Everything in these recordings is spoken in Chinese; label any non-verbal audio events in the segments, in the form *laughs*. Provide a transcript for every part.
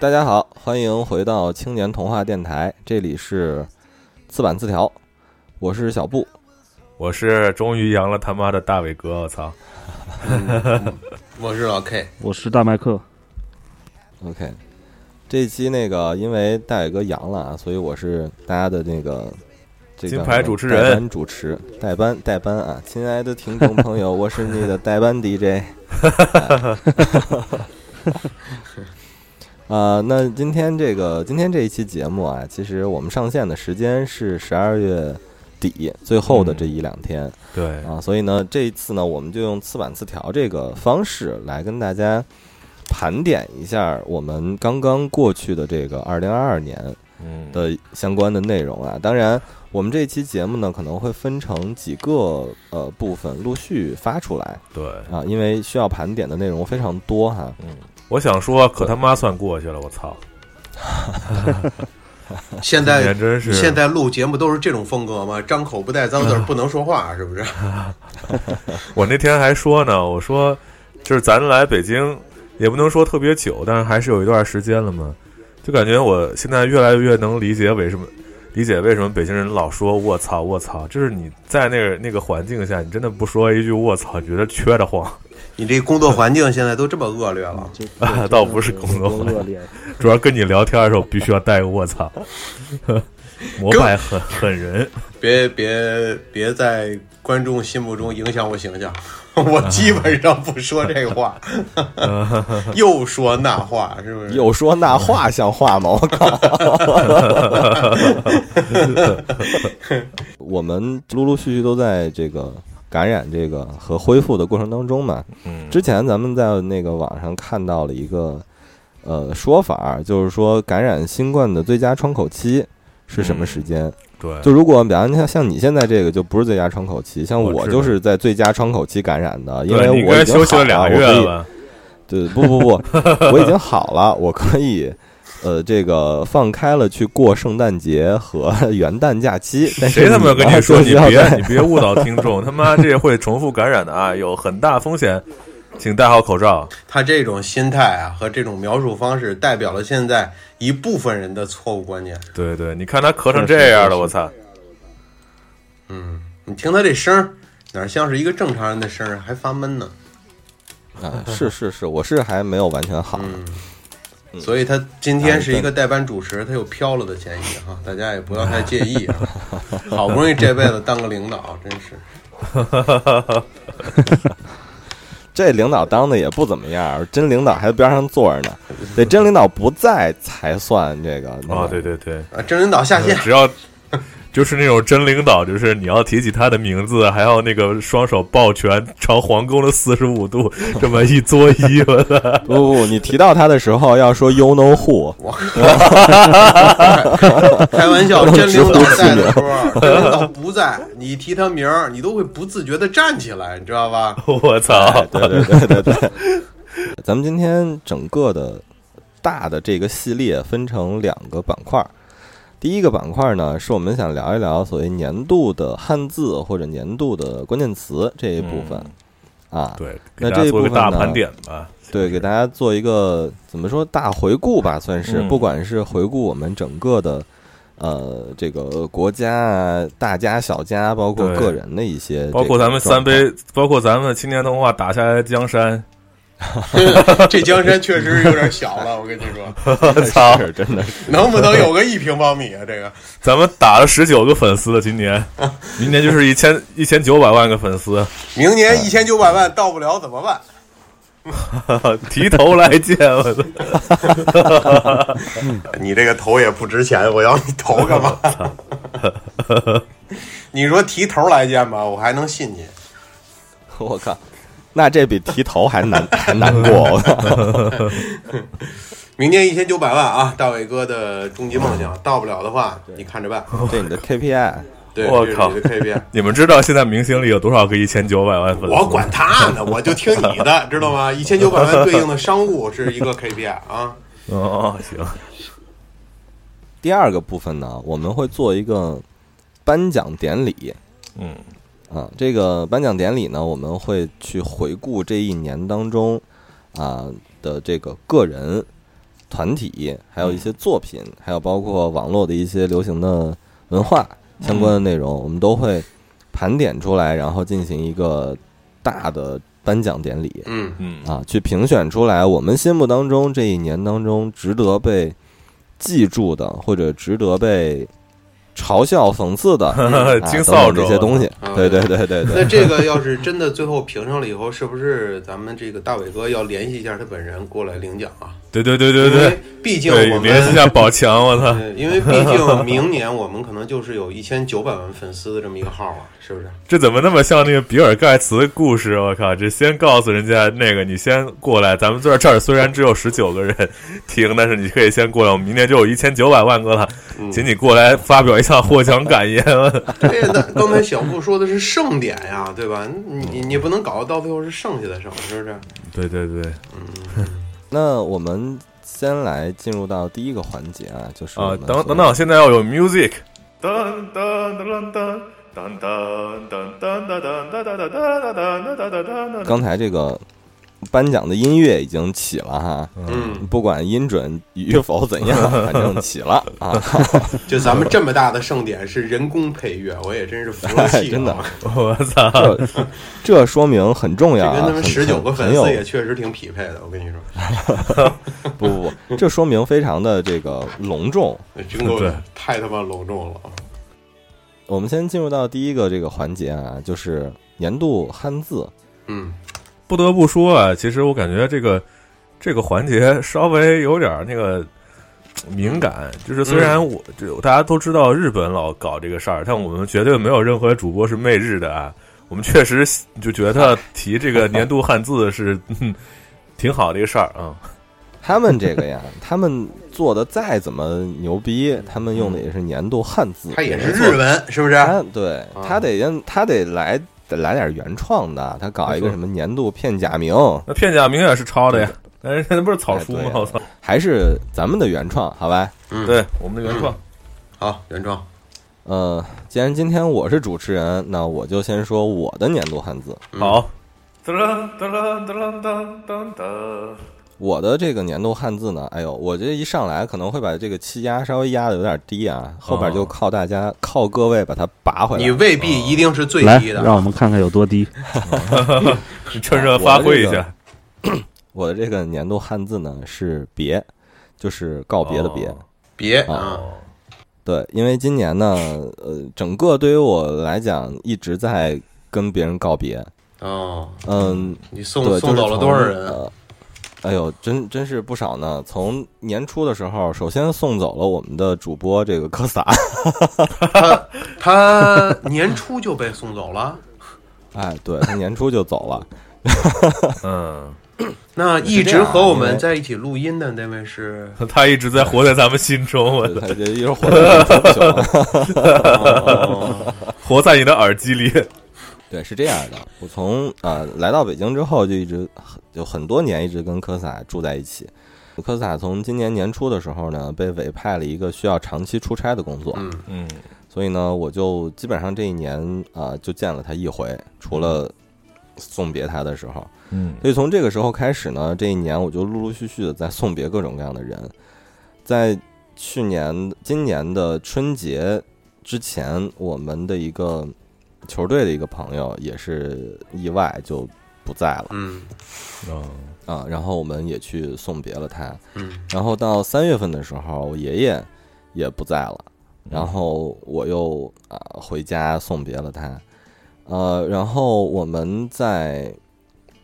大家好，欢迎回到青年童话电台，这里是字板字条，我是小布，我是终于阳了他妈的大伟哥，我操！我是老 K，我是大麦克。OK，这一期那个因为大伟哥阳了啊，所以我是大家的那个这个金牌主持人代班主持代班代班啊，亲爱的听众朋友，我是你的代班 DJ。*laughs* 啊、那今天这个今天这一期节目啊，其实我们上线的时间是十二月底最后的这一两天。对，啊，所以呢，这一次呢，我们就用刺板刺条这个方式来跟大家盘点一下我们刚刚过去的这个二零二二年嗯，的相关的内容啊。当然，我们这期节目呢可能会分成几个呃部分陆续发出来对，啊，因为需要盘点的内容非常多哈。嗯，我想说，可他妈算过去了，我操！*laughs* 今现在年真是现在录节目都是这种风格吗？张口不带脏字儿，不能说话，是不是？*laughs* 我那天还说呢，我说就是咱来北京也不能说特别久，但是还是有一段时间了嘛，就感觉我现在越来越能理解为什么理解为什么北京人老说卧槽卧槽，就是你在那个那个环境下，你真的不说一句卧槽，你觉得缺得慌。你这工作环境现在都这么恶劣了，啊 *laughs* 倒不是工作环境恶劣，主要跟你聊天的时候必须要带个卧槽，*laughs* 膜拜狠狠人。别别别在观众心目中影响我形象。我基本上不说这话，*laughs* 又说那话，是不是？有说那话像话吗？我靠！我们陆陆续续都在这个感染这个和恢复的过程当中嘛。嗯，之前咱们在那个网上看到了一个呃说法，就是说感染新冠的最佳窗口期是什么时间？对，就如果比方像像你现在这个就不是最佳窗口期，像我就是在最佳窗口期感染的，因为我已经该休息好了两个月我可以了？对，不不不，我已经好了，我可以。呃，这个放开了去过圣诞节和 *laughs* 元旦假期，*laughs* 但是谁他妈跟你说你别你别误导听众，他妈这会重复感染的啊，有很大风险，请戴好口罩。他这种心态啊和这种描述方式，代表了现在一部分人的错误观念。对对，你看他咳成这样了，我操！嗯，你听他这声儿，哪像是一个正常人的声儿，还发闷呢。啊，是是是，我是还没有完全好呢。嗯，所以他今天是一个代班主持，他有飘了的嫌疑哈，*laughs* 大家也不要太介意啊。*laughs* 好不容易这辈子当个领导，真是 *laughs* 这领导当的也不怎么样，真领导还在边上坐着呢，得真领导不在才算这个。哦，对对对，啊，真领导下线。只要就是那种真领导，就是你要提起他的名字，还要那个双手抱拳朝皇宫的四十五度 *laughs* 这么一作揖！不不不，你提到他的时候要说 you know who，开玩笑，真领导在的时候，*laughs* 真领导不在，你提他名儿，你都会不自觉的站起来，你知道吧？*laughs* 我操！对对对对对。咱们今天整个的大的这个系列分成两个板块儿，第一个板块呢是我们想聊一聊所谓年度的汉字或者年度的关键词这一部分、啊。对，那这一部分呢大盘点吧。对，给大家做一个怎么说大回顾吧，算是，嗯不管是回顾我们整个的呃这个国家啊、大家小家，包括个人的一些包括咱们三杯，包括咱们青年动画打下来的江山，*laughs* 这江山确实有点小了，我跟你说，我 *laughs* 操！*laughs* 真的是。能不能有个一平方米啊？这个咱们打了十九个粉丝了，今年，明年就是一千一千九百万个粉丝，明年一千九百万到不了怎么办？提头来见，我操！你这个头也不值钱，我要你头干嘛？你说提头来见吧，我还能信你。我靠，那这比提头还难还难过。*laughs* 明年一千九百万啊，大伟哥的终极梦想，到不了的话，你看着办。这你的 KPI *laughs* 对，我靠你的 KPI，*laughs* 你们知道现在明星里有多少个一千九百万粉丝？我管他呢，我就听你的，知道吗？一千九百万对应的商务是一个 KPI 啊。哦，行，第二个部分呢，我们会做一个颁奖典礼嗯啊。这个颁奖典礼呢，我们会去回顾这一年当中啊的这个个人团体，还有一些作品，还有包括网络的一些流行的文化相关的内容，我们都会盘点出来，然后进行一个大的颁奖典礼嗯嗯啊，去评选出来我们心目当中这一年当中值得被记住的，或者值得被嘲笑、讽刺的啊 *laughs* 惊等等扫帚这些东西对。对对对对那对，这个要是真的最后评上了以后，是不是咱们这个大伟哥要联系一下他本人过来领奖啊？对对对对对毕竟，我们。下宝强，我操！*laughs* 因为毕竟明年我们可能就是有一千九百万粉丝的这么一个号啊，是不是？这怎么那么像那个比尔盖茨的故事？我靠！这先告诉人家那个，你先过来，咱们这儿这儿虽然只有十九个人 *laughs* 听，但是你可以先过来，我们明年就有一千九百万个了，嗯请你过来发表一下获奖感言。*laughs* 对，那刚才小布说的是盛典呀，对吧？你你你不能搞到最后是剩下的剩，是不是？对对对，那我们先来进入到第一个环节啊，就是等等等，现在要有 music。噔噔噔噔噔噔噔噔噔噔噔噔噔噔噔噔噔噔噔刚才这个颁奖的音乐已经起了哈，嗯，不管音准与否怎样，*laughs* 反正起了啊。就咱们这么大的盛典是人工配乐，我也真是服了气了。*laughs* 真的我操！这这说明很重要啊，这跟他们十九个粉丝也确实挺匹配的。我跟你说，*laughs* 不不不，这说明非常的这个隆重。真够对太他妈隆重了。我们先进入到第一个这个环节啊，就是年度汉字。嗯，不得不说啊，其实我感觉这个这个环节稍微有点那个敏感。就是虽然我就大家都知道日本老搞这个事儿，但我们绝对没有任何主播是媚日的啊。我们确实就觉得提这个年度汉字是、嗯、*laughs* 挺好的一个事儿啊。他们这个呀，他们做的再怎么牛逼，他们用的也是年度汉字，它也是日文，是不是？对啊他得让他得来得来点原创的，他搞一个什么年度片假名，那片假名也是抄的呀，但是那不是草书吗？我操！还是咱们的原创，好吧？嗯，对，我们的原创。好，原创。呃，既然今天我是主持人，那我就先说我的年度汉字。嗯好。噔噔噔噔噔噔噔。我的这个年度汉字呢，哎呦，我这一上来可能会把这个气压稍微压的有点低啊，后边就靠大家、靠各位把它拔回来。你未必一定是最，低的。让我们看看有多低。*laughs* 你趁热发挥一下。我的这个 *coughs* 年度汉字呢是“别”，就是告别的“别”哦别啊啊，对，因为今年呢，呃，整个对于我来讲一直在跟别人告别。哦，嗯，你送对，送走了多少人？哎呦，真真是不少呢。从年初的时候，首先送走了我们的主播这个科萨，他他年初就被送走了，*laughs* 哎，对他年初就走了。嗯，*laughs* 那一直和我们在一起录音的那位是 *laughs* 他一直在活在咱们心中，我对他就一会儿活得很不朽哦活在你的耳机里。对，是这样的。我从呃来到北京之后，就一直有很多年一直跟科萨住在一起。科萨从今年年初的时候呢，被委派了一个需要长期出差的工作，嗯嗯所以呢，我就基本上这一年啊、就见了他一回，除了送别他的时候。嗯所以从这个时候开始呢，这一年我就陆陆续续的在送别各种各样的人。在去年、今年的春节之前，我们的一个球队的一个朋友也是意外就不在了。嗯。哦啊，然后我们也去送别了他。嗯。然后到三月份的时候，我爷爷也不在了，然后我又啊、回家送别了他，呃，然后我们在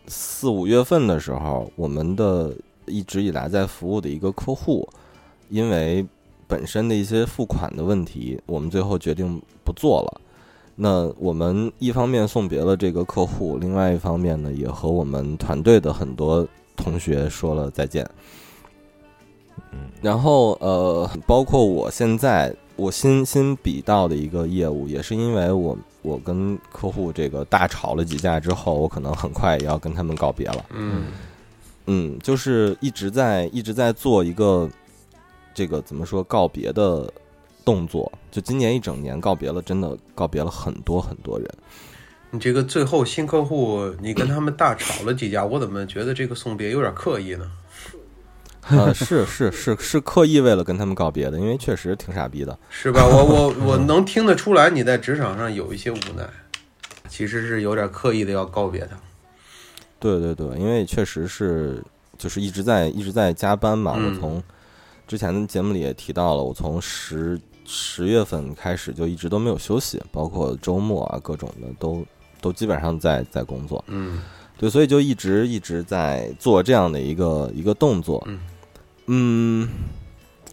四五月份的时候，我们的一直以来在服务的一个客户，因为本身的一些付款的问题，我们最后决定不做了。那我们一方面送别了这个客户，另外一方面呢，也和我们团队的很多同学说了再见。嗯然后呃，包括我现在我新新比到的一个业务，也是因为我我跟客户这个大吵了几架之后，我可能很快也要跟他们告别了。嗯嗯，就是一直在一直在做一个这个怎么说告别的动作。就今年一整年告别了，真的告别了很多很多人。你这个最后新客户，你跟他们大吵了几架，*clears throat* 我怎么觉得这个送别有点刻意呢？呃，是是是是刻意为了跟他们告别的，因为确实挺傻逼的。是吧？我我我能听得出来你在职场上有一些无奈，其实是有点刻意的要告别他。对对对，因为确实是就是一直在一直在加班嘛。嗯我从之前的节目里也提到了，我从十十月份开始就一直都没有休息，包括周末啊各种的都都基本上在在工作。嗯对，所以就一直一直在做这样的一个一个动作。嗯嗯，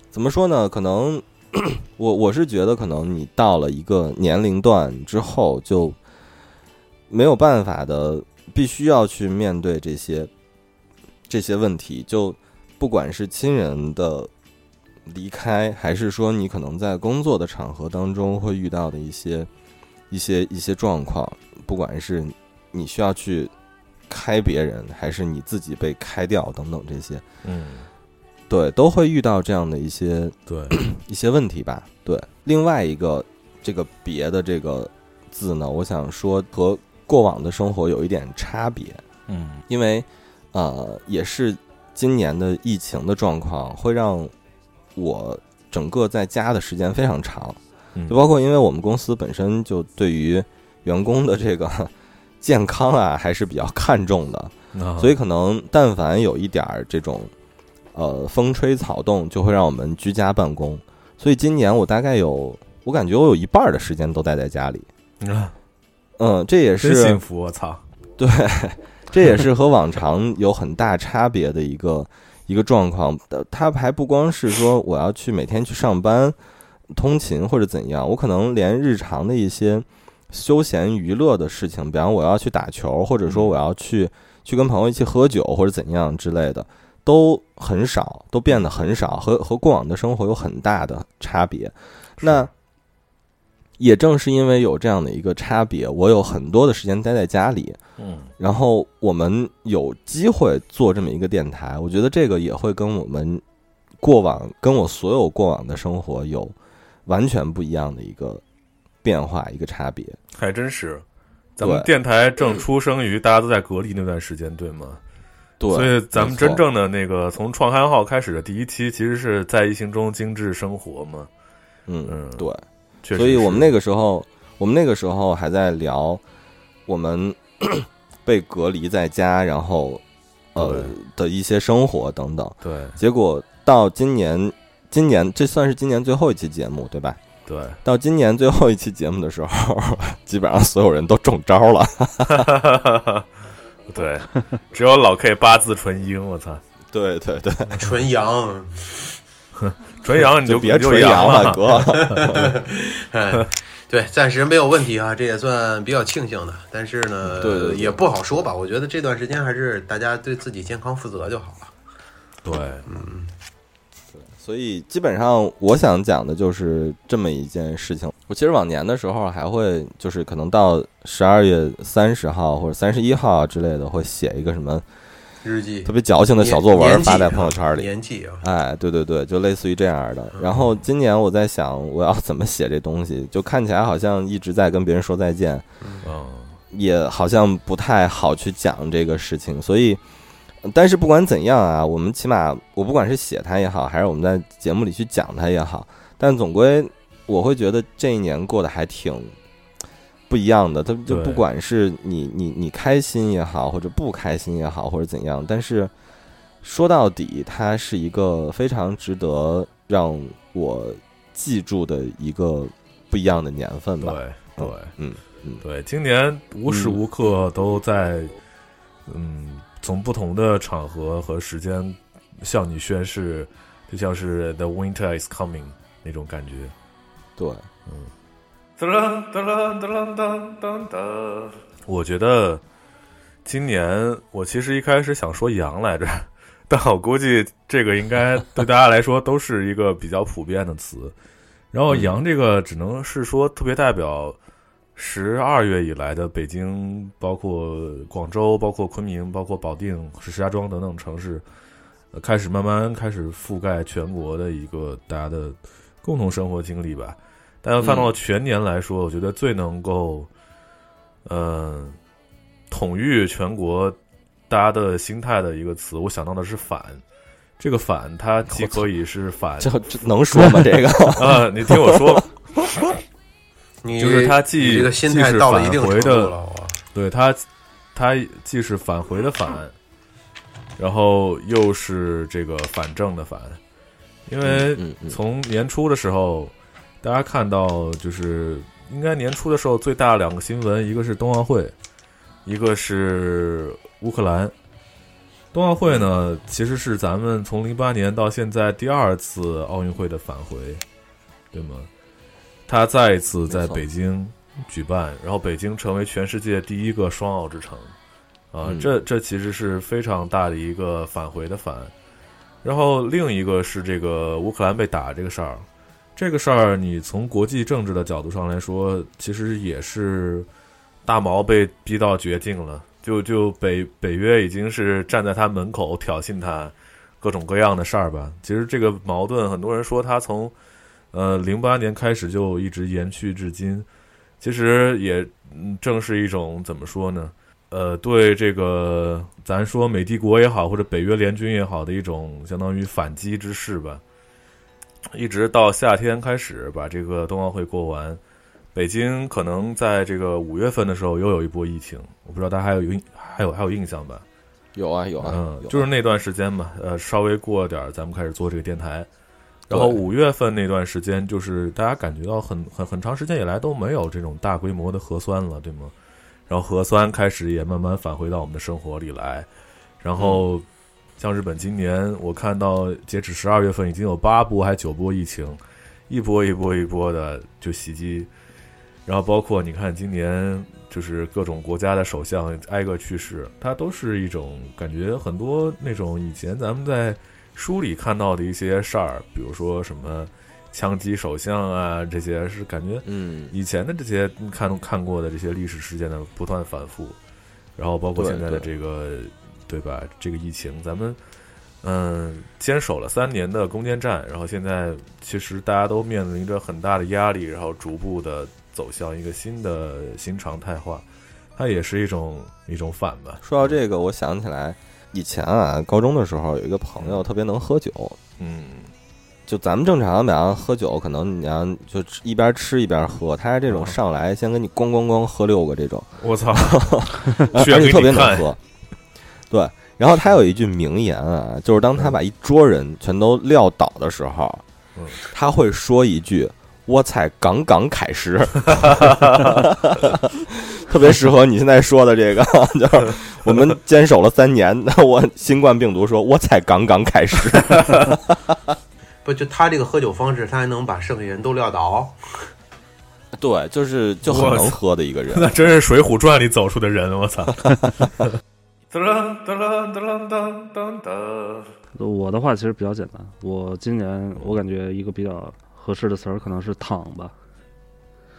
怎么说呢？可能 *clears throat* 我我是觉得，可能你到了一个年龄段之后，就没有办法的，必须要去面对这些这些问题。就不管是亲人的离开，还是说你可能在工作的场合当中会遇到的一些一些一些状况，不管是你需要去开别人，还是你自己被开掉等等这些，嗯，对，都会遇到这样的一些对，*clears throat* 一些问题吧。对，另外一个这个“别”的这个字呢，我想说和过往的生活有一点差别，嗯。因为呃，也是今年的疫情的状况，会让我整个在家的时间非常长，嗯就包括因为我们公司本身就对于员工的这个 *laughs* 健康啊还是比较看重的，啊所以可能但凡有一点儿这种呃风吹草动，就会让我们居家办公。所以今年我大概有，我感觉我有一半儿的时间都待在家里。啊嗯，这也是幸福，我操！对，这也是和往常有很大差别的一个一个状况。呃它还不光是说我要去每天去上班、通勤或者怎样，我可能连日常的一些休闲娱乐的事情，比方我要去打球，或者说我要去去跟朋友一起喝酒或者怎样之类的，都很少，都变得很少，和和过往的生活有很大的差别。那也正是因为有这样的一个差别，我有很多的时间待在家里，嗯然后我们有机会做这么一个电台，我觉得这个也会跟我们过往跟我所有过往的生活有完全不一样的一个变化，一个差别。还真是。咱们电台正出生于大家都在隔离那段时间，对吗？对，所以咱们真正的那个从创刊号开始的第一期，其实是在疫情中精致生活嘛。嗯嗯对，确实，所以我们那个时候，我们那个时候还在聊我们 *clears throat* 被隔离在家，然后呃的一些生活等等。对结果到今年，今年这算是今年最后一期节目，对吧？对，到今年最后一期节目的时候，*laughs* 基本上所有人都中招了。*laughs* 对，只有老 K 八字纯阴，我操，对对对，*laughs* 纯阳，纯阳你就别纯阳了了，*laughs* 哥。*laughs* 哎，对，暂时没有问题啊，这也算比较庆幸的。但是呢，对对对也不好说吧。我觉得这段时间还是大家对自己健康负责就好了。对，嗯对，所以基本上我想讲的就是这么一件事情。我其实往年的时候还会，就是可能到十二月三十号或者三十一号之类的，会写一个什么日记特别矫情的小作文发在朋友圈里。年纪啊，哎，对对对，就类似于这样的。然后今年我在想，我要怎么写这东西，就看起来好像一直在跟别人说再见，嗯，也好像不太好去讲这个事情。所以，但是不管怎样啊，我们起码我不管是写它也好，还是我们在节目里去讲它也好，但总归我会觉得这一年过得还挺不一样的。他就不管是你你你开心也好，或者不开心也好，或者怎样，但是说到底，它是一个非常值得让我记住的一个不一样的年份吧。对对。嗯嗯，对，今年无时无刻都在，嗯，从不同的场合和时间向你宣誓，就像是 The winter is coming 那种感觉。对，噔噔噔噔噔噔噔。我觉得今年我其实一开始想说羊来着，*laughs* 但我估计这个应该对大家来说都是一个比较普遍的词。然后羊这个只能是说特别代表十二月以来的北京，包括广州、包括昆明、包括保定、石家庄等等城市，开始慢慢开始覆盖全国的一个大家的共同生活经历吧。但放到全年来说，我觉得最能够，呃，统御全国大家的心态的一个词，我想到的是“反”。这个反，它既可以是反，这这能说吗？这个 *laughs* 啊，你听我说，*laughs* 你就是它既这个心态到了一定程度了，对它，它既是返回的返，然后又是这个反正的反，因为从年初的时候，大家看到就是应该年初的时候最大两个新闻，一个是冬奥会，一个是乌克兰。冬奥会呢，其实是咱们从零八年到现在第二次奥运会的返回，对吗？它再一次在北京举办，然后北京成为全世界第一个双奥之城，啊，这这其实是非常大的一个返回的返。然后另一个是这个乌克兰被打这个事儿，这个事儿你从国际政治的角度上来说，其实也是大毛被逼到绝境了。就就北北约已经是站在他门口挑衅他，各种各样的事儿吧。其实这个矛盾，很多人说他从呃零八年开始就一直延续至今。其实也正是一种怎么说呢？呃，对这个咱说美帝国也好，或者北约联军也好的一种相当于反击之势吧。一直到夏天开始把这个冬奥会过完。北京可能在这个五月份的时候又有一波疫情，我不知道大家还有印还有还有印象吧？有啊有啊，嗯，就是那段时间嘛，呃，稍微过点儿，咱们开始做这个电台。然后五月份那段时间，就是大家感觉到很很很长时间以来都没有这种大规模的核酸了，对吗？然后核酸开始也慢慢返回到我们的生活里来。然后像日本今年，我看到截止十二月份已经有八波还九波疫情，一波一波一波的就袭击。然后包括你看，今年就是各种国家的首相挨个去世，它都是一种感觉，很多那种以前咱们在书里看到的一些事儿，比如说什么枪击首相啊，这些是感觉，嗯，以前的这些看看过的这些历史事件的不断反复，然后包括现在的这个，对吧？这个疫情，咱们嗯坚守了三年的攻坚战，然后现在其实大家都面临着很大的压力，然后逐步的。走向一个新的新常态化，它也是一种一种反吧。说到这个，我想起来以前啊，高中的时候有一个朋友特别能喝酒，嗯，就咱们正常比方喝酒，可能你要就一边吃一边喝，他是这种上来先给你咣咣咣喝六个这种，我操，*laughs* 而且特别能喝。对，然后他有一句名言啊，就是当他把一桌人全都撂倒的时候，他会说一句。我才刚刚开始，*laughs* 特别适合你现在说的这个，就是我们坚守了三年。那我新冠病毒说，我才刚刚开始。*laughs* 不，就他这个喝酒方式，他还能把剩下人都撂倒。对，就是就很能喝的一个人。那真是《水浒传》里走出的人，我操！*laughs* 噔噔噔噔噔噔我的话其实比较简单，我今年我感觉一个比较。合适的词儿可能是“躺”吧。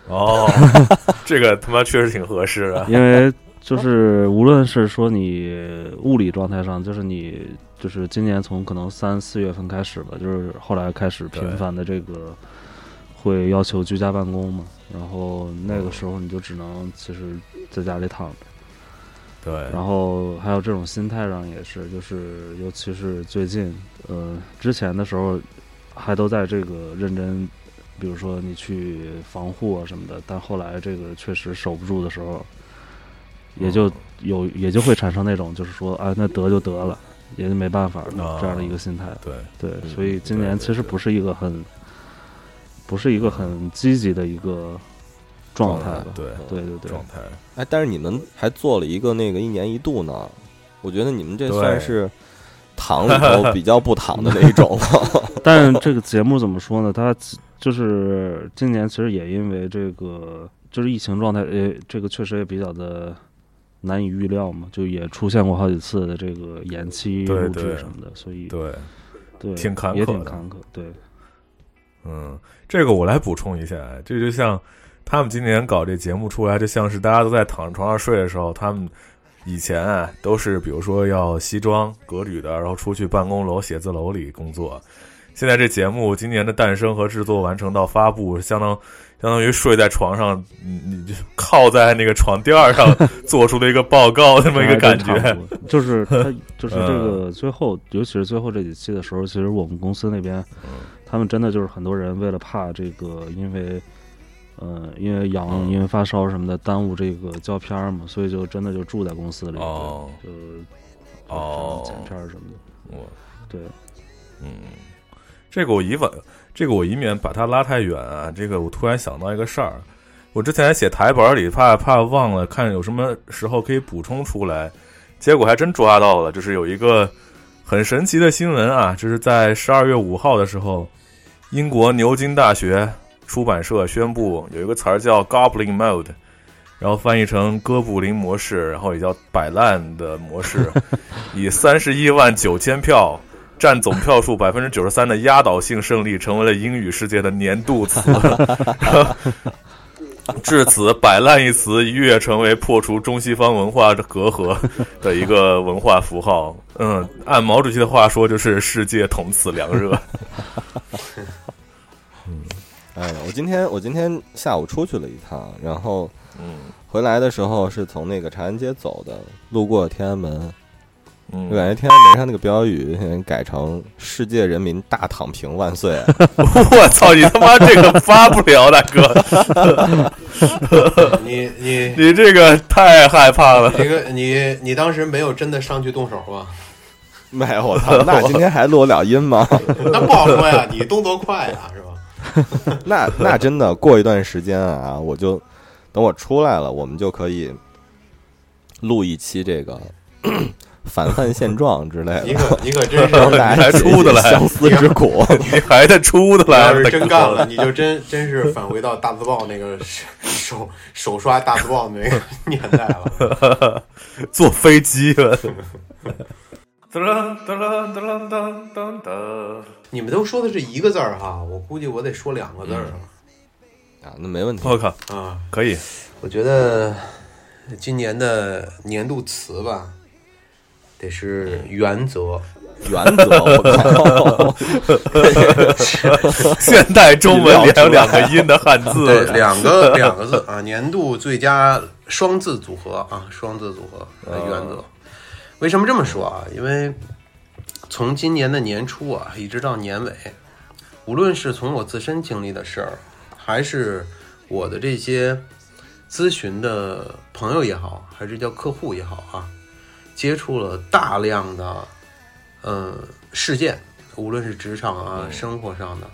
哦，这个他妈确实挺合适的。因为就是无论是说你物理状态上，就是你就是今年从可能三四月份开始吧，就是后来开始频繁的这个会要求居家办公嘛，然后那个时候你就只能其实在家里躺着。对。然后还有这种心态上也是，就是尤其是最近，呃，之前的时候。还都在这个认真，比如说你去防护啊什么的，但后来这个确实守不住的时候，也就有也就会产生那种就是说啊，那得就得了，也就没办法这样的一个心态。对对，所以今年其实不是一个很，不是一个很积极的一个状态吧？对对对对，状态。哎，但是你们还做了一个那个一年一度呢，我觉得你们这算是。躺里头比较不躺的那一种，*laughs* 但这个节目怎么说呢？它就是今年其实也因为这个就是疫情状态，呃，这个确实也比较的难以预料嘛，就也出现过好几次的这个延期录制什么的，所以对对挺坎坷，也挺坎坷，对。嗯，这个我来补充一下，这就像他们今年搞这节目出来，就像是大家都在躺床上睡的时候，他们。以前啊，都是比如说要西装革履的，然后出去办公楼、写字楼里工作。现在这节目今年的诞生和制作完成到发布，相当 *laughs* 相当于睡在床上，你你就靠在那个床垫儿上做出的一个报告，那么一个感觉。就是他，就是这个最后，尤其是最后这几期的时候，其实我们公司那边，他们真的就是很多人为了怕这个，因为，呃，因为阳，因为发烧什么的，耽误这个胶片嘛，所以就真的就住在公司里，哦，就哦，剪片什么的。我，对，嗯，这个我以往，这个我以免把它拉太远啊。这个我突然想到一个事儿，我之前还写台本里，怕怕忘了，看有什么时候可以补充出来。结果还真抓到了，就是有一个很神奇的新闻啊，就是在十二月五号的时候，英国牛津大学出版社宣布有一个词儿叫 “Goblin Mode”，然后翻译成哥布林模式，然后也叫摆烂的模式，*laughs* 以三十一万九千票。占总票数百分之九十三的压倒性胜利，成为了英语世界的年度词。*laughs* 至此，“摆烂”一词一跃成为破除中西方文化的隔阂的一个文化符号。嗯，按毛主席的话说，就是世界同此凉热。*laughs* 嗯，哎，我今天我今天下午出去了一趟，然后嗯，回来的时候是从那个长安街走的，路过天安门。我感觉天安门上那个标语改成“世界人民大躺平万岁”。*laughs* 我操，你他妈这个发不了，大哥！*laughs* 你你 *laughs* 你这个太害怕了。这个你你当时没有真的上去动手吗？没有，我操！那今天还录得了音吗？那不好说呀，你动作快呀，是吧？*laughs* 那那真的过一段时间啊，我就等我出来了，我们就可以录一期这个。反 *laughs* 叛现状之类的，你可你可真 *laughs* 是你还出得来相思之苦，你还得出得来。要是真干了，你就真真是返回到大字报那个手手刷大字报那个年代了，坐飞机了。噔噔噔噔噔噔噔！你们都说的是一个字儿哈，我估计我得说两个字儿啊，那没问题。我靠啊，可以。我觉得今年的年度词吧。得是原则，原则。现代中文里还有两个音的汉字，对，两个两个字啊。年度最佳双字组合啊，双字组合的原则。为什么这么说啊？因为从今年的年初啊，一直到年尾，无论是从我自身经历的事儿，还是我的这些咨询的朋友也好，还是叫客户也好啊。接触了大量的，呃，事件，无论是职场啊、生活上的，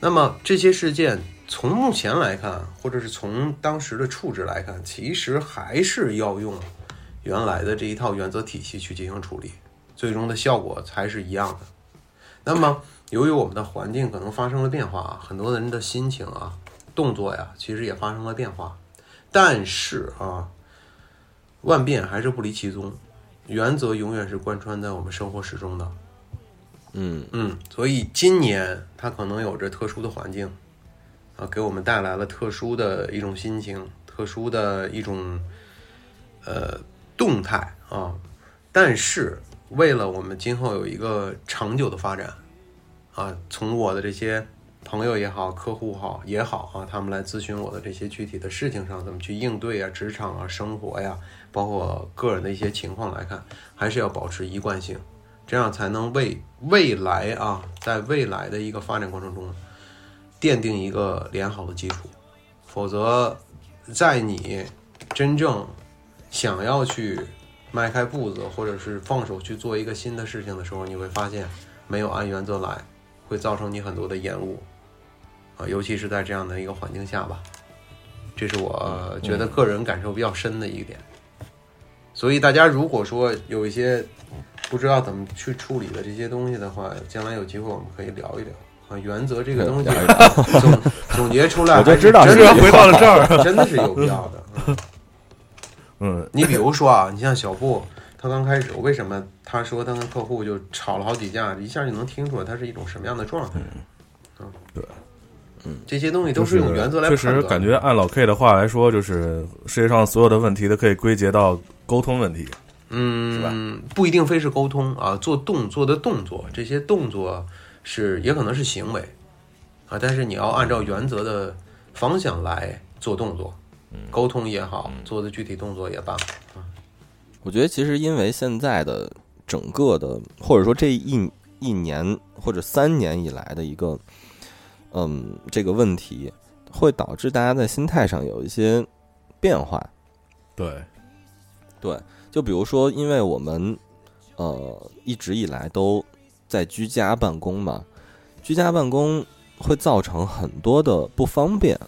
那么这些事件从目前来看，或者是从当时的处置来看，其实还是要用原来的这一套原则体系去进行处理，最终的效果才是一样的。那么，由于我们的环境可能发生了变化，很多人的心情啊、动作呀，其实也发生了变化，但是啊，万变还是不离其宗。原则永远是贯穿在我们生活始终的，嗯嗯，所以今年它可能有着特殊的环境，啊，给我们带来了特殊的一种心情，特殊的一种呃动态啊。但是为了我们今后有一个长久的发展，啊，从我的这些朋友也好，客户好也好啊，他们来咨询我的这些具体的事情上怎么去应对啊，职场啊，生活呀。包括个人的一些情况来看，还是要保持一贯性，这样才能为未来啊，在未来的一个发展过程中，奠定一个良好的基础。否则，在你真正想要去迈开步子，或者是放手去做一个新的事情的时候，你会发现没有按原则来，会造成你很多的延误啊，尤其是在这样的一个环境下吧。这是我觉得个人感受比较深的一点。所以大家如果说有一些不知道怎么去处理的这些东西的话，将来有机会我们可以聊一聊啊。原则这个东西总总结出来，*laughs* 我就知道是回到了这儿，真的是有必要的。*laughs* 嗯，你比如说啊，你像小布，他刚开始为什么他说他跟客户就吵了好几架，一下就能听出来他是一种什么样的状态。嗯，对。嗯，这些东西都是用原则来确实，感觉按老 K 的话来说，就是世界上所有的问题都可以归结到沟通问题。嗯，是吧？不一定非是沟通啊，做动作的动作，这些动作是也可能是行为啊，但是你要按照原则的方向来做动作，沟通也好，做的具体动作也罢，我觉得其实因为现在的整个的，或者说这一一年或者三年以来的一个，嗯，这个问题，会导致大家在心态上有一些变化。对，对，就比如说，因为我们呃一直以来都在居家办公嘛，居家办公会造成很多的不方便。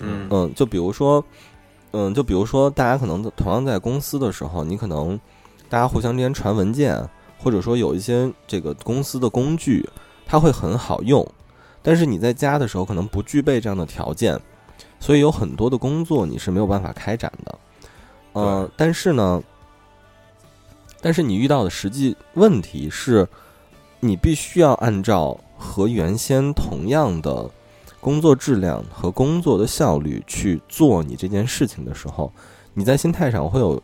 嗯。嗯，就比如说，嗯，就比如说，大家可能同样在公司的时候，你可能大家互相之间传文件，或者说有一些这个公司的工具，它会很好用，但是你在家的时候可能不具备这样的条件，所以有很多的工作你是没有办法开展的。嗯、但是呢，但是你遇到的实际问题是，你必须要按照和原先同样的工作质量和工作的效率去做你这件事情的时候，你在心态上会有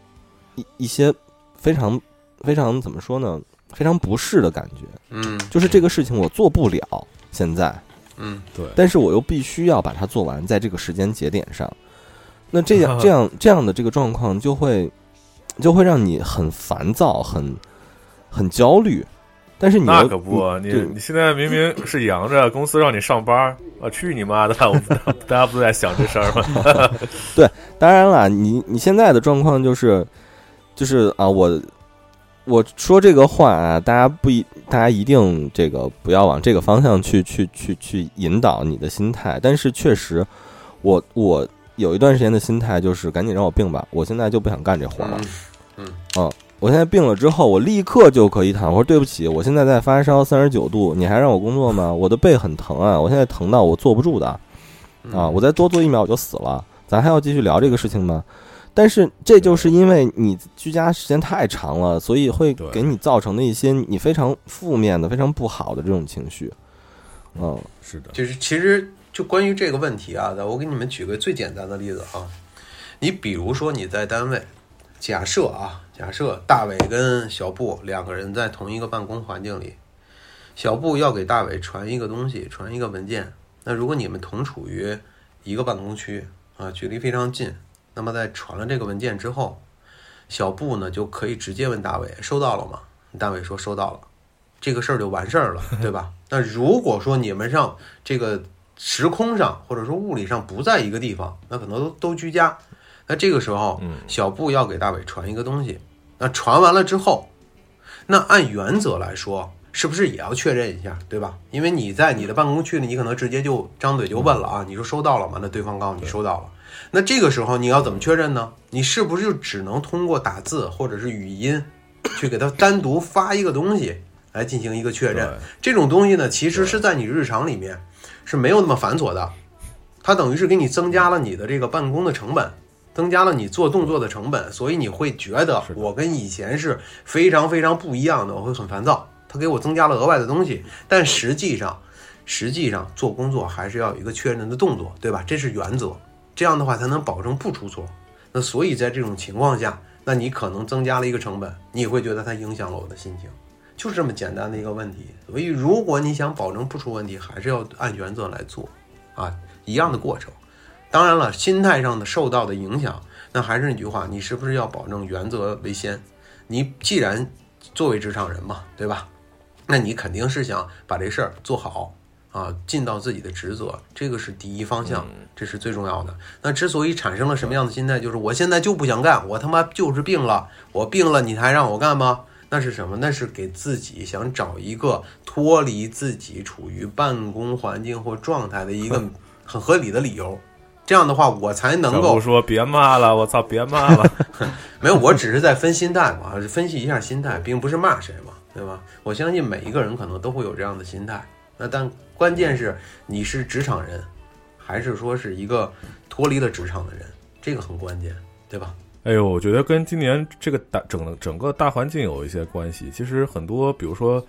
一一些非常非常怎么说呢？非常不适的感觉，嗯就是这个事情我做不了，现在，嗯对，但是我又必须要把它做完，在这个时间节点上。那这样 *laughs* 这样这样的这个状况就会就会让你很烦躁，很很焦虑。但是你那可不啊，你你现在明明是阳着，公司让你上班儿，啊，去你妈的！我们大家不都在想这事儿吗？*laughs* 对当然了，你你现在的状况就是，就是啊，我我说这个话啊，大家不一，大家一定这个不要往这个方向去去去去引导你的心态。但是确实，我我有一段时间的心态就是赶紧让我病吧，我现在就不想干这活了。嗯嗯我现在病了之后，我立刻就可以躺。我说对不起，我现在在发烧三十九度，你还让我工作吗？我的背很疼啊，我现在疼到我坐不住的。嗯啊，我再多坐一秒我就死了，咱还要继续聊这个事情吗？但是这就是因为你居家时间太长了，所以会给你造成的一些你非常负面的、非常不好的这种情绪。嗯是的，就是其实就关于这个问题啊，我给你们举个最简单的例子啊，你比如说你在单位，假设啊，假设大伟跟小布两个人在同一个办公环境里，小布要给大伟传一个东西，传一个文件，那如果你们同处于一个办公区啊，距离非常近，那么在传了这个文件之后，小布呢就可以直接问大伟收到了吗？大伟说收到了。这个事儿就完事儿了，对吧？那如果说你们上这个时空上或者说物理上不在一个地方，那可能都都居家，那这个时候嗯，小布要给大伟传一个东西，那传完了之后，那按原则来说，是不是也要确认一下，对吧？因为你在你的办公区里，你可能直接就张嘴就问了啊，你说收到了吗？那对方告诉你收到了，那这个时候你要怎么确认呢？你是不是就只能通过打字或者是语音，去给他单独发一个东西来进行一个确认？这种东西呢，其实是在你日常里面是没有那么繁琐的，它等于是给你增加了你的这个办公的成本，增加了你做动作的成本，所以你会觉得我跟以前是非常非常不一样的，我会很烦躁。他给我增加了额外的东西，但实际上，实际上做工作还是要有一个确认的动作，对吧？这是原则，这样的话才能保证不出错。那所以在这种情况下，那你可能增加了一个成本，你会觉得它影响了我的心情。就是这么简单的一个问题。所以，如果你想保证不出问题，还是要按原则来做，啊，一样的过程。当然了，心态上的受到的影响，那还是那句话，你是不是要保证原则为先？你既然作为职场人嘛，对吧？那你肯定是想把这事儿做好啊，尽到自己的职责，这个是第一方向，这是最重要的。那之所以产生了什么样的心态，就是我现在就不想干，我他妈就是病了，我病了，你还让我干吗？那是什么？那是给自己想找一个脱离自己处于办公环境或状态的一个很合理的理由。这样的话，我才能够说别骂了，我操，别骂了。*laughs* *laughs* 没有，我只是在分心态嘛，分析一下心态，并不是骂谁嘛，对吧？我相信每一个人可能都会有这样的心态。那但关键是你是职场人，还是说是一个脱离了职场的人，这个很关键，对吧？哎呦，我觉得跟今年这个大整整个大环境有一些关系。其实很多，比如说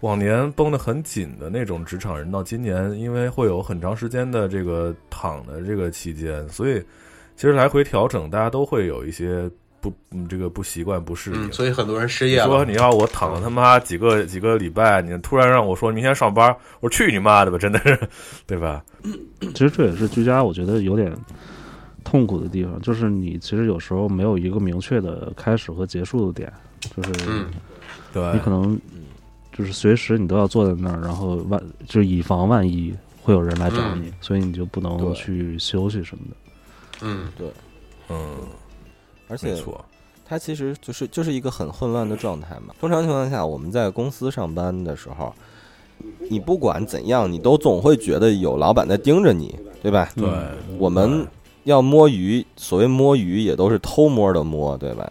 往年绷得很紧的那种职场人，到今年因为会有很长时间的这个躺的这个期间，所以其实来回调整，大家都会有一些不嗯这个不习惯不适应。嗯，所以很多人失业了。说你要我躺了他妈几个几个礼拜，你突然让我说明天上班，我说去你妈的吧，真的是，对吧？其实这也是居家，我觉得有点痛苦的地方，就是你其实有时候没有一个明确的开始和结束的点，就是嗯，对你，可能就是随时你都要坐在那儿，然后万就是以防万一会有人来找你，所以你就不能去休息什么的。嗯，对嗯，而且没错，它其实就是就是一个很混乱的状态嘛。通常情况下，我们在公司上班的时候，你不管怎样，你都总会觉得有老板在盯着你，对吧？对，我们要摸鱼，所谓摸鱼也都是偷摸的摸，对吧？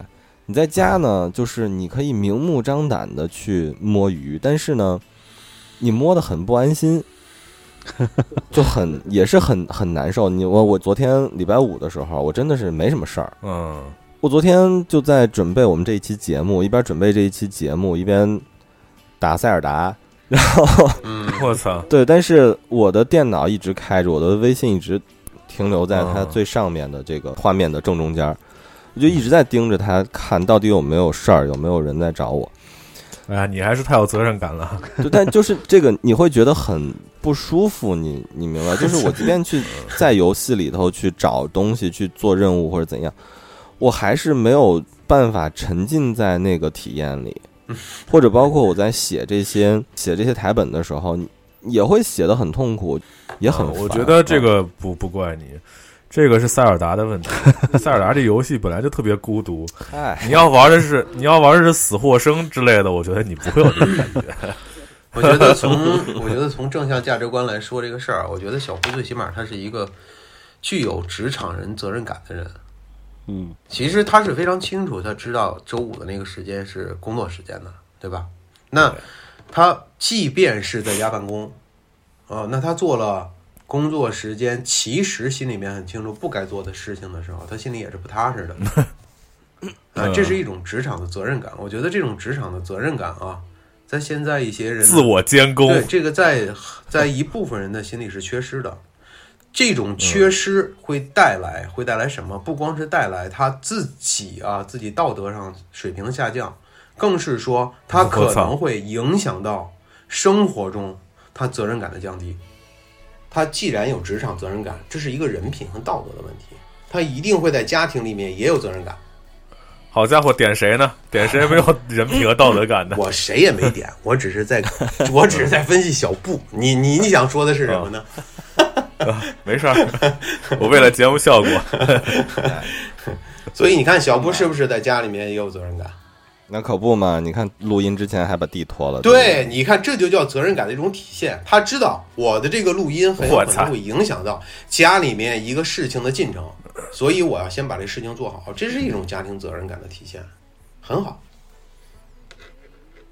你在家呢，就是你可以明目张胆的去摸鱼，但是呢，你摸的很不安心，*laughs* 就很也是很很难受。你我我昨天礼拜五的时候，我真的是没什么事儿，嗯，我昨天就在准备我们这一期节目，一边准备这一期节目，一边打塞尔达。然后嗯，我操，对，但是我的电脑一直开着，我的微信一直停留在它嗯最上面的这个画面的正中间儿，我就一直在盯着他，看到底有没有事儿，有没有人在找我。哎呀，你还是太有责任感了。*laughs* 就但就是这个，你会觉得很不舒服，你你明白？就是我即便去 *laughs* 在游戏里头去找东西、去做任务或者怎样，我还是没有办法沉浸在那个体验里，*laughs* 或者包括我在写这些写这些台本的时候，也会写的很痛苦，也很。啊我觉得这嗯个不不怪你，这个是塞尔达的问题。*laughs* 塞尔达这游戏本来就特别孤独，哎，你要玩的是你要玩的是死或生之类的，我觉得你不会有这种感觉。*laughs* 我觉得从 *laughs* 我觉得从正向价值观来说这个事儿，我觉得小胡最起码他是一个具有职场人责任感的人。嗯，其实他是非常清楚，他知道周五的那个时间是工作时间的，对吧？那他即便是在家办公，啊、那他做了工作时间，其实心里面很清楚不该做的事情的时候，他心里也是不踏实的。*laughs* 啊，这是一种职场的责任感。我觉得这种职场的责任感啊，在现在一些人自我监工，对，这个在在一部分人的心里是缺失的。这种缺失会带来会带来什么？不光是带来他自己啊自己道德上水平的下降，更是说他可能会影响到生活中他责任感的降低。他既然有职场责任感，这是一个人品和道德的问题，他一定会在家庭里面也有责任感。好家伙，点谁呢？点谁没有人品和道德感的？我谁也没点，我只是在，*laughs* 我只是在分析小布。你你你想说的是什么呢？没事儿，我为了节目效果，*laughs* 所以你看，小布是不是在家里面也有责任感？那可不嘛！你看录音之前还把地拖了，对，你看这就叫责任感的一种体现。他知道我的这个录音很有可能会影响到家里面一个事情的进程，所以我要先把这事情做好，这是一种家庭责任感的体现，很好。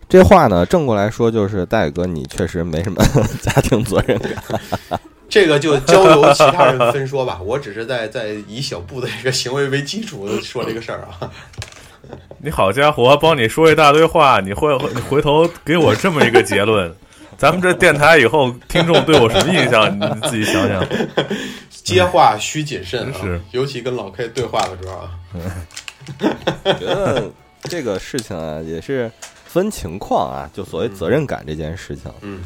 这话呢，正过来说就是大宇哥，你确实没什么 *laughs* 家庭责任感。*laughs* 这个就交由其他人分说吧，我只是在在以小布的这个行为为基础的说这个事儿啊。*laughs* 你好家伙，帮你说一大堆话，你会你回头给我这么一个结论，*laughs* 咱们这电台以后听众对我什么印象？你自己想想。接话需谨慎啊，是尤其跟老 K 对话的时候啊。我觉得这个事情啊，也是分情况啊，就所谓责任感这件事情。嗯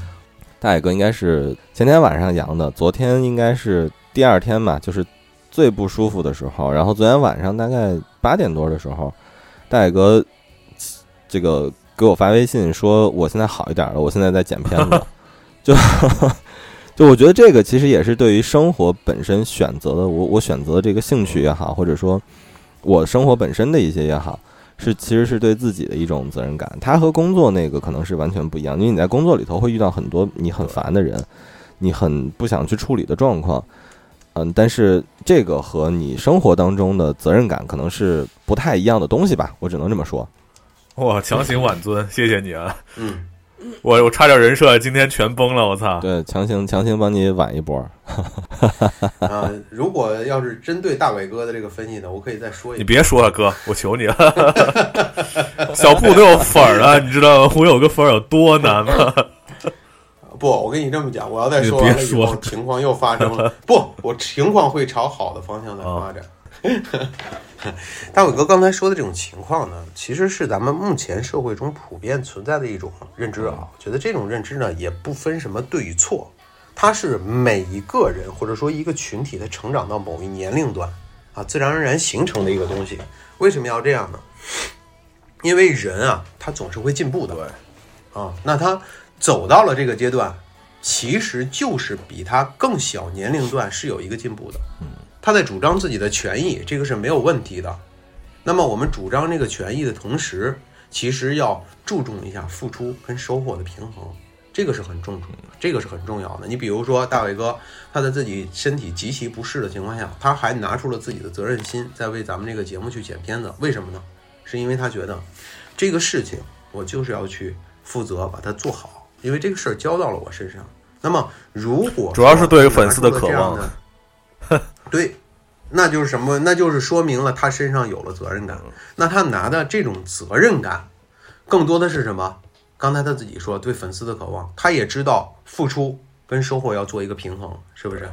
大野哥应该是前天晚上阳的，昨天应该是第二天吧，就是最不舒服的时候。然后昨天晚上大概八点多的时候，大宇哥这个给我发微信说我现在好一点了，我现在在剪片子。*laughs* 就 *laughs* 就我觉得这个其实也是对于生活本身选择的，我我选择这个兴趣也好，或者说我生活本身的一些也好。是，其实是对自己的一种责任感。它和工作那个可能是完全不一样，因为你在工作里头会遇到很多你很烦的人，你很不想去处理的状况。嗯，但是这个和你生活当中的责任感可能是不太一样的东西吧，我只能这么说。哇，强行挽尊，谢谢你啊！嗯，*laughs* 我我差点人设今天全崩了，我操！对，强行强行帮你挽一波。*laughs* 啊，如果要是针对大伟哥的这个分析呢，我可以再说一你。别说了，哥，我求你了。*laughs* 小布都有粉儿了，你知道我有个粉儿有多难吗？不，我跟你这么讲，我要再说完了以后，说情况又发生了。*laughs* 不，我情况会朝好的方向在发展。*laughs* 大伟哥刚才说的这种情况呢，其实是咱们目前社会中普遍存在的一种认知啊。我觉得这种认知呢，也不分什么对与错，它是每一个人或者说一个群体的成长到某一年龄段啊，自然而然形成的一个东西。为什么要这样呢？因为人啊，他总是会进步的。对，啊，那他走到了这个阶段，其实就是比他更小年龄段是有一个进步的。嗯，他在主张自己的权益，这个是没有问题的。那么我们主张这个权益的同时，其实要注重一下付出跟收获的平衡，这个是很重，这个是很重要的。你比如说大伟哥，他在自己身体极其不适的情况下，他还拿出了自己的责任心，在为咱们这个节目去剪片子，为什么呢？是因为他觉得这个事情我就是要去负责把它做好，因为这个事儿交到了我身上。那么如果主要是对粉丝的渴望拿出了这样的 *laughs* 对，那就是什么？那就是说明了他身上有了责任感。那他拿的这种责任感，更多的是什么？刚才他自己说对粉丝的渴望，他也知道付出跟收获要做一个平衡，是不是？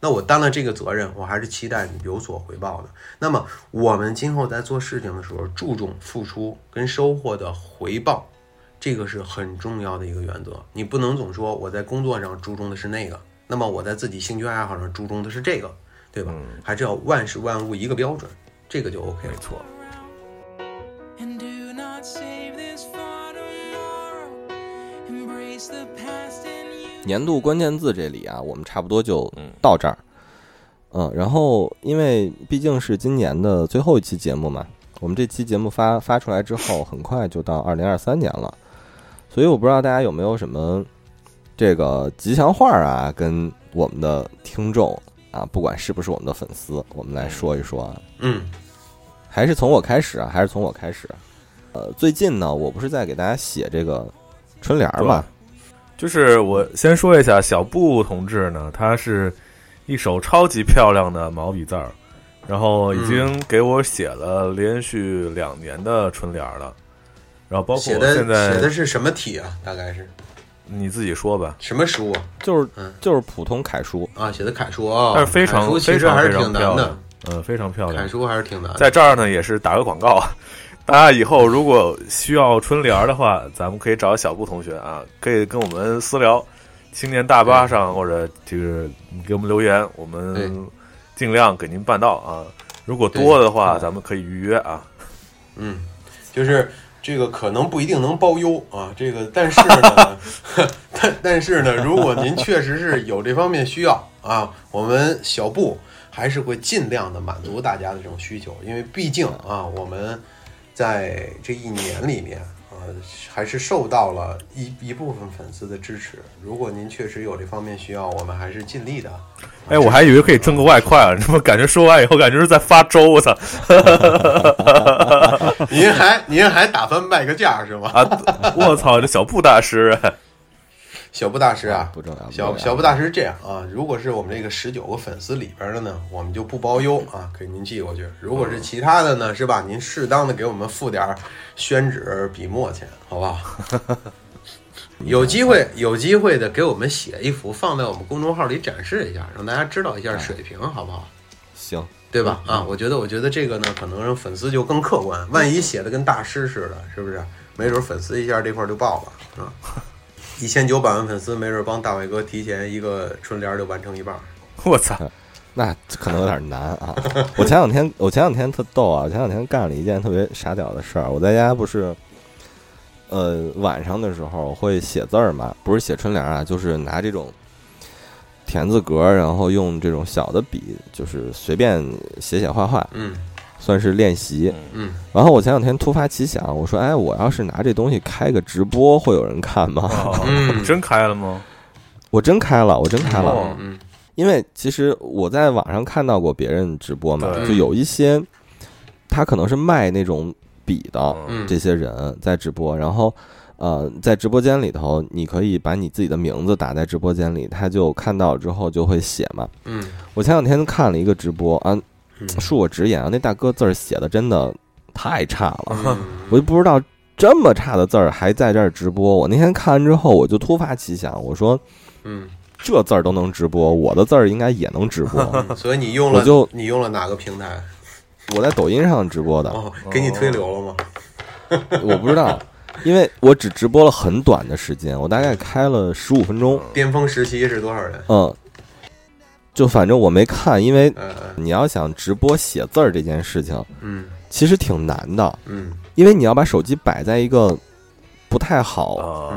那我担了这个责任，我还是期待你有所回报的。那么我们今后在做事情的时候，注重付出跟收获的回报，这个是很重要的一个原则。你不能总说我在工作上注重的是那个，那么我在自己兴趣爱好上注重的是这个，对吧？还是要万事万物一个标准，这个就 OK 了没。错。And do not save this for tomorrow. Embrace the past and you. 年度关键字这里啊，我们差不多就到这儿。嗯，然后因为毕竟是今年的最后一期节目嘛，我们这期节目发发出来之后，很快就到二零二三年了，所以我不知道大家有没有什么这个吉祥话啊，跟我们的听众啊，不管是不是我们的粉丝，我们来说一说啊。嗯还是从我开始啊，还是从我开始。呃，最近呢，我不是在给大家写这个春联儿嘛，就是我先说一下，小布同志呢，他是一手超级漂亮的毛笔字儿，然后已经给我写了连续两年的春联儿了，然后包括写的现在写的是什么体啊？大概是你自己说吧，什么书啊？就是嗯就是普通楷书。啊，写的楷书啊，但是非常书其非常实还是非常挺难的漂亮，，嗯，非常漂亮。楷书还是挺难的。在这儿呢，也是打个广告啊，大家以后如果需要春联儿的话，咱们可以找小布同学啊，可以跟我们私聊，青年大巴上或者就是你给我们留言，我们尽量给您办到啊。如果多的话，对咱们可以预约啊。嗯，就是这个可能不一定能包邮啊，这个但是呢，*laughs* *laughs* 但但是呢，如果您确实是有这方面需要啊，我们小布还是会尽量的满足大家的这种需求，因为毕竟啊，我们在这一年里面啊，还是受到了一一部分粉丝的支持。如果您确实有这方面需要，我们还是尽力的。哎，我还以为可以挣个外快啊！这么感觉说完以后，感觉是在发粥，我操 *laughs* *laughs* 您还您还打算卖个价是吗？啊！我操，这小布大师，*laughs* 小布大师啊，不重要小小布大师这样啊，如果是我们这个十九个粉丝里边的呢，我们就不包邮啊，给您寄过去。如果是其他的呢，是吧？您适当的给我们付点儿宣纸、笔墨钱，好不好？*laughs* 有机会有机会的给我们写一幅，放在我们公众号里展示一下，让大家知道一下水平，好不好？行，对吧？啊，我觉得，我觉得这个呢，可能让粉丝就更客观。万一写的跟大师似的，是不是？没准粉丝一下这块儿就爆了，是吧？一千九百万粉丝，没准帮大伟哥提前一个春联儿就完成一半儿。*laughs* 我操！*laughs* 那可能有点难啊。我前两天我前两天特逗啊，前两天干了一件特别傻屌的事儿。我在家不是，呃，晚上的时候会写字儿嘛，不是写春联啊，就是拿这种田字格，然后用这种小的笔，就是随便写写画画，嗯算是练习。嗯，然后我前两天突发奇想，我说，哎，我要是拿这东西开个直播，会有人看吗？*laughs* 哦嗯真开了吗？*laughs* 我真开了，我真开了。哦嗯因为其实我在网上看到过别人直播嘛，就有一些他可能是卖那种笔的嗯这些人在直播，然后呃，在直播间里头，你可以把你自己的名字打在直播间里，他就看到之后就会写嘛。嗯我前两天看了一个直播啊，嗯恕我直言啊，那大哥字儿写的真的太差了，嗯，我就不知道这么差的字儿还在这儿直播。我那天看完之后，我就突发奇想，我说嗯这字儿都能直播，我的字儿应该也能直播。嗯，*laughs* 所以你用了我就你用了哪个平台？我在抖音上直播的，哦，给你推流了吗？*laughs* 我不知道，因为我只直播了很短的时间，我大概开了十五分钟，巅峰时期是多少人？嗯，就反正我没看，因为你要想直播写字儿这件事情，嗯其实挺难的，嗯，因为你要把手机摆在一个不太好、啊，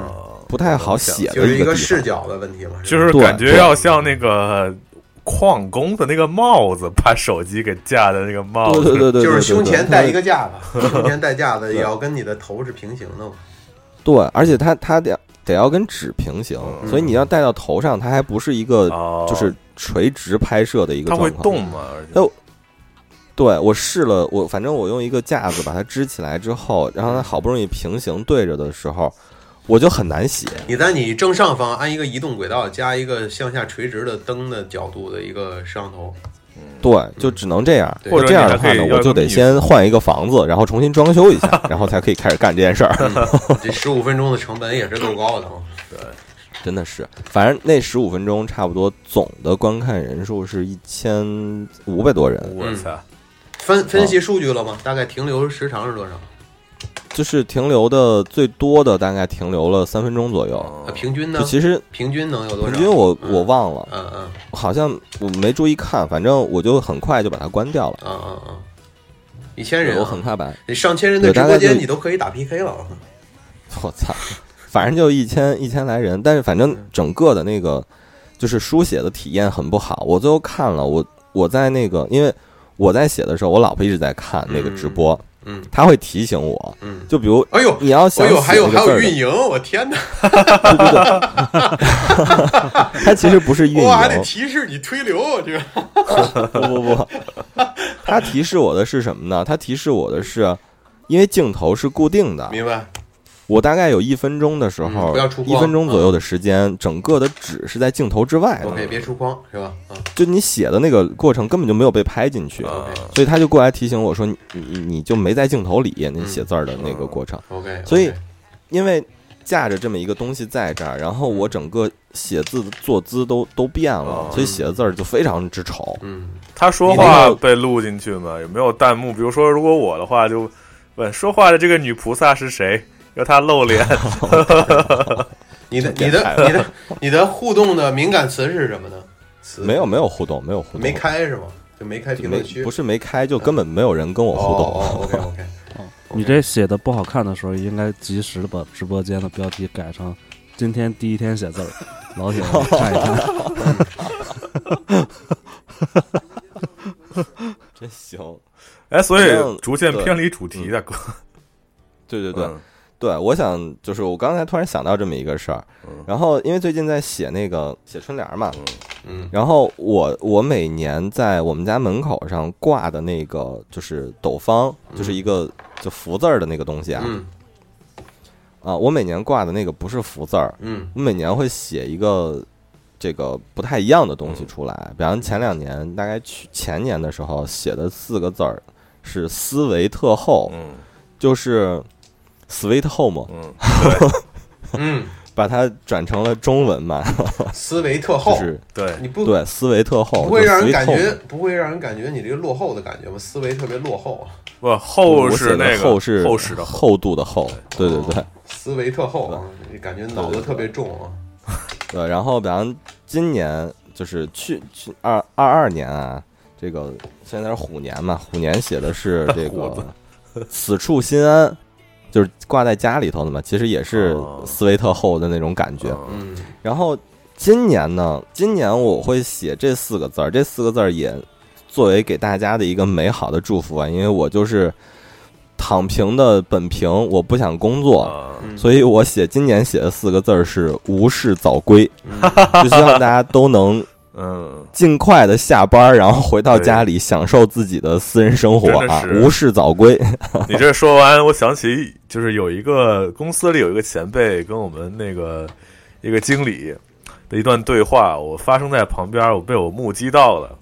不太好写的就是一个视角的问题嘛。就是感觉对要像那个矿工的那个帽子，把手机给架的那个帽子，对对对对，就是胸前戴一。个架子，*laughs* 胸前戴架子也要跟你的头是平行的嘛。对，而且它它得得要跟纸平行，嗯所以你要戴到头上，它还不是一个哦，就是垂直拍摄的一个它会状况。动嘛，而且那对我试了，我反正我用一个架子把它支起来之后，然后它好不容易平行对着的时候，我就很难写。你在你正上方安一个移动轨道，加一个向下垂直的灯的角度的一个摄像头，对，就只能这样。或者这样的话呢，我就得先换一个房子，然后重新装修一下，*laughs* 然后才可以开始干这件事儿。*laughs* 这十五分钟的成本也是够高的对。真的是，反正那十五分钟差不多总的观看人数是一千五百多人，我操，分分析数据了吗？大概停留时长是多少？就是停留的最多的大概停留了三分钟左右。啊，平均呢就？其实平均能有多少？平均我嗯我忘了，嗯嗯好像我没注意看，反正我就很快就把它关掉了。嗯嗯嗯，一千人啊，我很快把，你上千人的直播间你都可以打 PK 了。我操，反正就一千一千来人，但是反正整个的那个就是书写的体验很不好。我最后看了，我我在那个，因为我在写的时候，我老婆一直在看那个直播，嗯她会提醒我，嗯，就比如哎呦。你要想哎呦，还有还有运营，我天哪！*laughs* 他其实不是运我还得营，提示你推流，我去。不不不，*laughs* 他提示我的是什么呢？他提示我的是，因为镜头是固定的，明白？我大概有一分钟的时嗯候不要出，一分钟左右的时间，整个的纸是在镜头之外的，OK，别出框是吧？啊就你写的那个过程根本就没有被拍进去，啊所以他就过来提醒我说你你你就没在镜头里那写字儿的那个过程，，OK。所以因为架着这么一个东西在这儿，然后我整个写字的坐姿都都变了哦，所以写的字儿就非常之丑。嗯，他说话被录进去吗？有没有弹幕？比如说，如果我的话，就问说话的这个女菩萨是谁？要他露脸，*laughs* 你的你的你的你的互动的敏感词是什么呢？词？没有没有互动，没有互动，没开是吗？就没开评论区，不是没开，就根本没有人跟我互动。哦，*laughs* OK OK，你这写的不好看的时候，应该及时的把直播间的标题改成“今天第一天写字儿”，老铁 *laughs* 看一看。真行，哎，所以逐渐偏离主题的哥，对对对，嗯对，我想就是我刚才突然想到这么一个事儿，嗯。然后因为最近在写那个写春联儿嘛，嗯。然后我我每年在我们家门口上挂的那个就是斗方，就是一个就福字儿的那个东西啊，嗯。啊，我每年挂的那个不是福字儿，嗯。我每年会写一个这个不太一样的东西出来，比方前两年大概去前年的时候写的四个字儿是思维特厚，嗯。就是 sweet home，嗯，嗯，*laughs* 把它转成了中文嘛，*laughs* 思维特就厚，是对，你不对思维特厚，不会让人感觉不会让人感觉你这个落后的感觉吗？思维特别落后，不厚我写的是那个厚是厚实的厚，度的厚，对。对对思维特厚啊，感觉脑子特别重啊。对。然后，比方今年就是去去二二二年啊，这个现在是虎年嘛，虎年写的是这 *laughs* 个此处心安，就是挂在家里头的嘛，其实也是哦。思维特厚的那种感觉。嗯嗯然后今年呢，今年我会写这四个字儿，这四个字儿也作为给大家的一个美好的祝福啊，因为我就是躺平的本平，我不想工作，所以我写今年写的四个字儿是无事早归，嗯。*laughs* 就希望大家都能嗯，尽快的下班，然后回到家里享受自己的私人生活啊，无事早归。*laughs* 你这说完，我想起就是有一个公司里有一个前辈跟我们那个 *laughs* 一个经理的一段对话，我发生在旁边，我被我目击到了。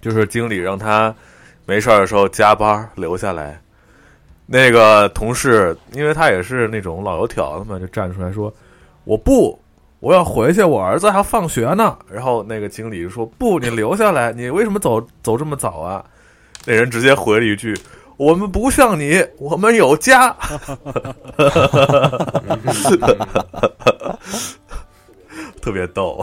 就是经理让他没事儿的时候加班留下来，那个同事因为他也是那种老油条的嘛，就站出来说：“我不，我要回去，我儿子还放学呢。”然后那个经理说：“不，你留下来，你为什么走走这么早啊？”那人直接回了一句：“我们不像你，我们有家。*laughs* ”特别逗。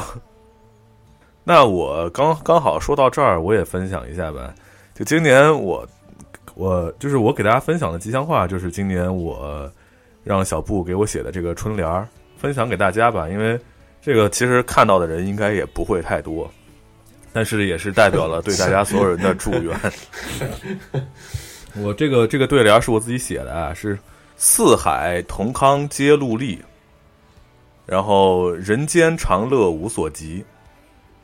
那我刚刚好说到这儿，我也分享一下吧。就今年我我就是我给大家分享的吉祥话，就是今年我让小布给我写的这个春联儿，分享给大家吧。因为这个其实看到的人应该也不会太多，但是也是代表了 *laughs* 对大家所有人的祝愿。我这个这个对联儿是我自己写的啊，是四海同康皆陆立，然后人间长乐无所及。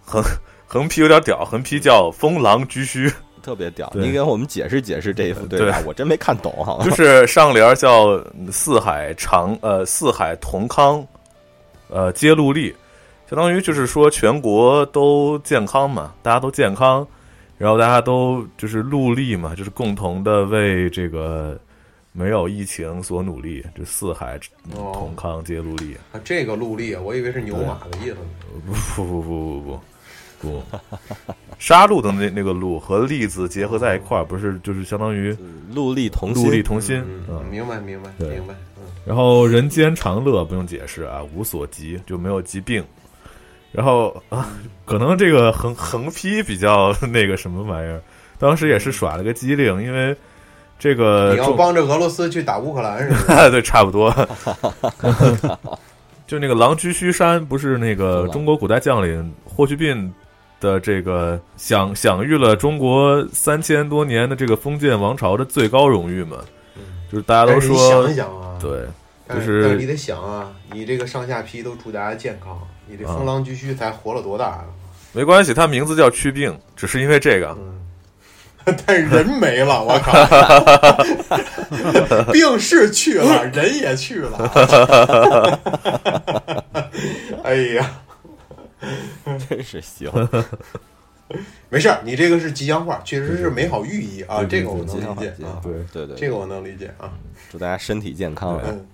横横批有点屌，横批叫风狼居胥，特别屌。你给我们解释解释这一副对联，我真没看懂哈。就是上联叫四海长呃四海同康，呃皆陆力，相当于就是说全国都健康嘛，大家都健康，然后大家都就是陆力嘛，就是共同的为这个没有疫情所努力，就四海哦同康皆陆利。啊，这个陆力啊，我以为是牛马的意思呢。不不不不不不不，杀戮的那那个戮和栗子结合在一块儿，不是就是相当于陆力同心，陆力同心。嗯，嗯，明白明白明白。嗯，然后人间长乐不用解释啊，无所疾就没有疾病。然后啊，可能这个横横批比较那个什么玩意儿，当时也是耍了个机灵，因为这个你要帮着俄罗斯去打乌克兰是吧？*laughs* 对，差不多。*laughs* 就那个狼居胥山，不是那个中国古代将领霍去病的这个享享誉了中国三千多年的这个封建王朝的最高荣誉嘛？就是大家都说想一，想啊，对，但就是但是你得想啊，你这个上下批都祝大家健康，你这风狼居胥才活了多大啊？没关系，他名字叫祛病，只是因为这个。嗯，*laughs* 但是人没了，我靠，*laughs* 病是去了，人也去了。*laughs* 哎呀，真是行。*laughs* 没事儿，你这个是吉祥话，确实是美好寓意啊，这个我能理解啊对对对，这个我能理解啊。祝大家身体健康啊。嗯，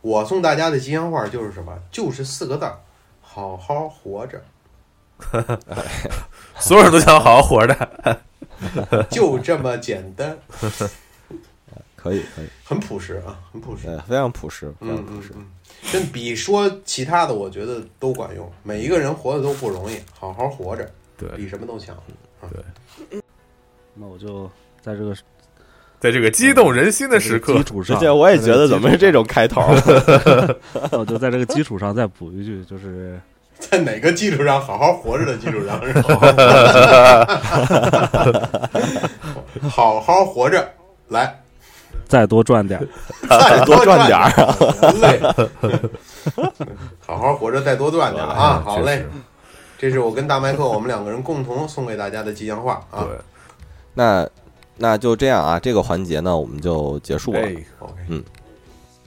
我送大家的吉祥话就是什么？就是四个字儿：好好活着，*laughs* 所有人都想好好活着。就这么简单，*laughs* 可以可以，很朴实啊，很朴实。呃，非常朴实，非常嗯朴实。嗯嗯，真比说其他的，我觉得都管用。每一个人活的都不容易，好好活着对，比什么都强。对那我就在这个在这个激动人心的时刻基，础上，这我也觉得怎么是这种开头？那 *laughs* 我就在这个基础上再补一句，就是 *laughs* 在哪个基础上好好活着的基础上？*laughs* 好好活着，来，再多赚点。再多赚点，累。好好活着，再多赚点啊！好嘞这是我跟大麦克我们两个人共同送给大家的吉祥话啊。对，那那就这样啊，这个环节呢我们就结束了。哎，OK，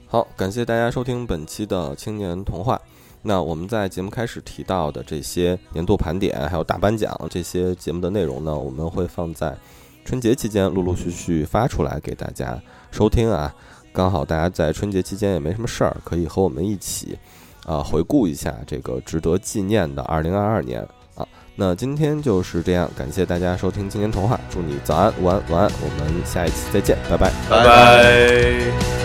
好，感谢大家收听本期的青年童话。那我们在节目开始提到的这些年度盘点，还有大颁奖这些节目的内容呢，我们会放在春节期间陆陆续续发出来给大家收听啊。刚好大家在春节期间也没什么事儿，可以和我们一起啊、回顾一下这个值得纪念的二零二二年啊。那今天就是这样，感谢大家收听青年童话，祝你早安、午安、晚安，我们下一期再见，拜拜。拜拜。